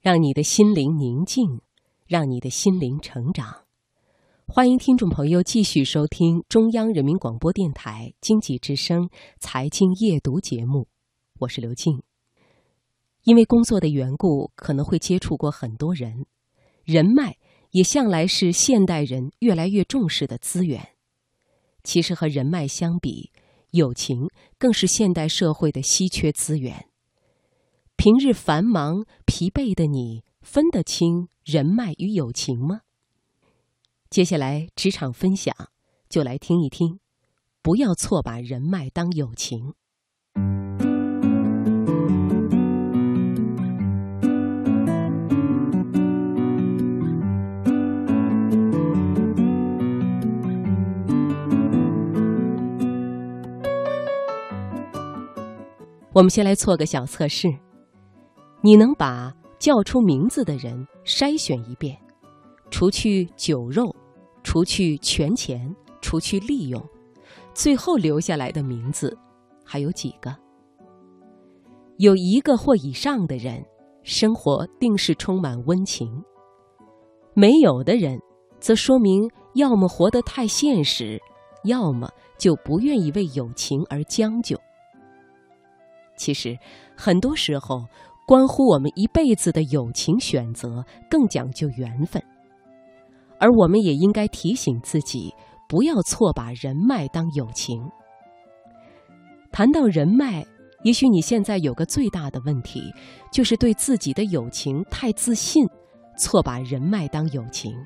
让你的心灵宁静，让你的心灵成长。欢迎听众朋友继续收听中央人民广播电台经济之声财经夜读节目，我是刘静。因为工作的缘故，可能会接触过很多人，人脉也向来是现代人越来越重视的资源。其实和人脉相比，友情更是现代社会的稀缺资源。平日繁忙疲惫的你，分得清人脉与友情吗？接下来职场分享，就来听一听，不要错把人脉当友情。我们先来做个小测试。你能把叫出名字的人筛选一遍，除去酒肉，除去权钱，除去利用，最后留下来的名字还有几个？有一个或以上的人，生活定是充满温情；没有的人，则说明要么活得太现实，要么就不愿意为友情而将就。其实，很多时候。关乎我们一辈子的友情选择，更讲究缘分。而我们也应该提醒自己，不要错把人脉当友情。谈到人脉，也许你现在有个最大的问题，就是对自己的友情太自信，错把人脉当友情。《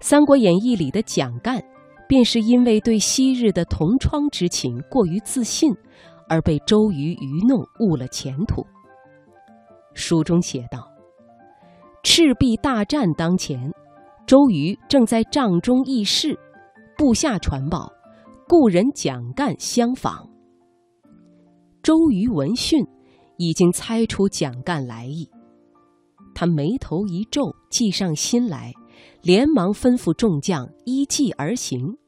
三国演义》里的蒋干，便是因为对昔日的同窗之情过于自信，而被周瑜愚弄，误了前途。书中写道：“赤壁大战当前，周瑜正在帐中议事，部下传报，故人蒋干相访。周瑜闻讯，已经猜出蒋干来意，他眉头一皱，计上心来，连忙吩咐众将依计而行，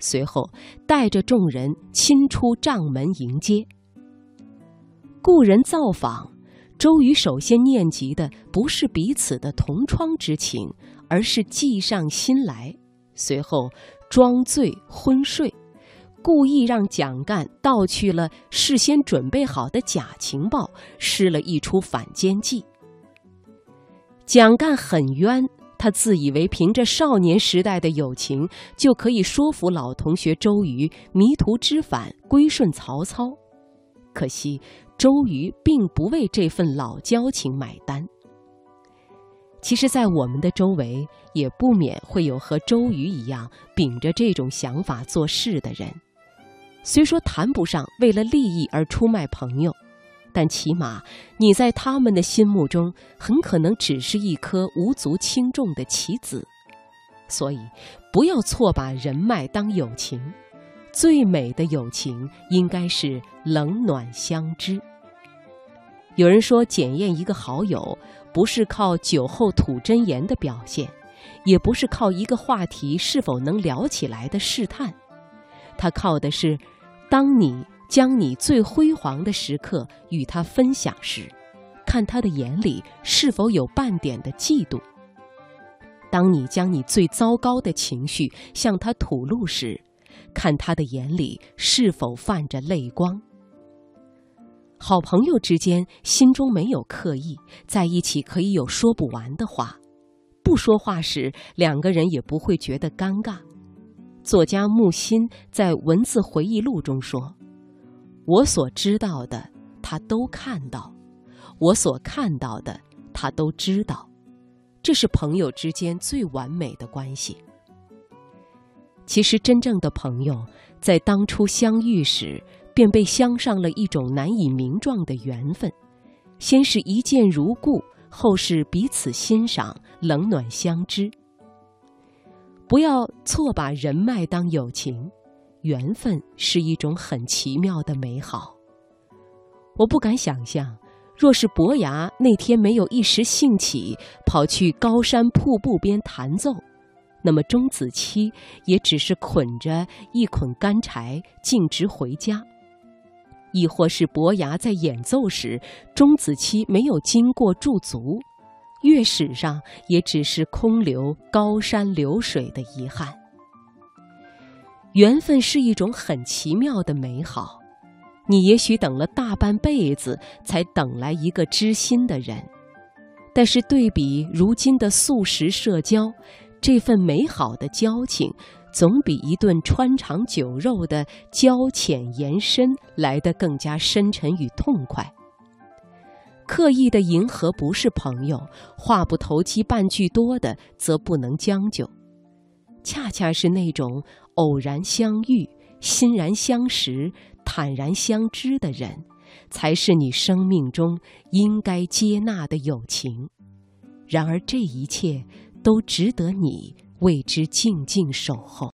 随后带着众人亲出帐门迎接。故人造访。”周瑜首先念及的不是彼此的同窗之情，而是计上心来。随后装醉昏睡，故意让蒋干盗去了事先准备好的假情报，施了一出反间计。蒋干很冤，他自以为凭着少年时代的友情，就可以说服老同学周瑜迷途知返，归顺曹操。可惜。周瑜并不为这份老交情买单。其实，在我们的周围，也不免会有和周瑜一样秉着这种想法做事的人。虽说谈不上为了利益而出卖朋友，但起码你在他们的心目中，很可能只是一颗无足轻重的棋子。所以，不要错把人脉当友情。最美的友情应该是冷暖相知。有人说，检验一个好友，不是靠酒后吐真言的表现，也不是靠一个话题是否能聊起来的试探，他靠的是，当你将你最辉煌的时刻与他分享时，看他的眼里是否有半点的嫉妒；当你将你最糟糕的情绪向他吐露时，看他的眼里是否泛着泪光。好朋友之间心中没有刻意，在一起可以有说不完的话。不说话时，两个人也不会觉得尴尬。作家木心在文字回忆录中说：“我所知道的，他都看到；我所看到的，他都知道。这是朋友之间最完美的关系。”其实，真正的朋友在当初相遇时，便被镶上了一种难以名状的缘分。先是一见如故，后是彼此欣赏，冷暖相知。不要错把人脉当友情，缘分是一种很奇妙的美好。我不敢想象，若是伯牙那天没有一时兴起，跑去高山瀑布边弹奏。那么钟子期也只是捆着一捆干柴径直回家，亦或是伯牙在演奏时，钟子期没有经过驻足，乐史上也只是空留高山流水的遗憾。缘分是一种很奇妙的美好，你也许等了大半辈子，才等来一个知心的人，但是对比如今的速食社交，这份美好的交情，总比一顿穿肠酒肉的交浅言深来得更加深沉与痛快。刻意的迎合不是朋友，话不投机半句多的则不能将就。恰恰是那种偶然相遇、欣然相识、坦然相知的人，才是你生命中应该接纳的友情。然而，这一切都值得你为之静静守候。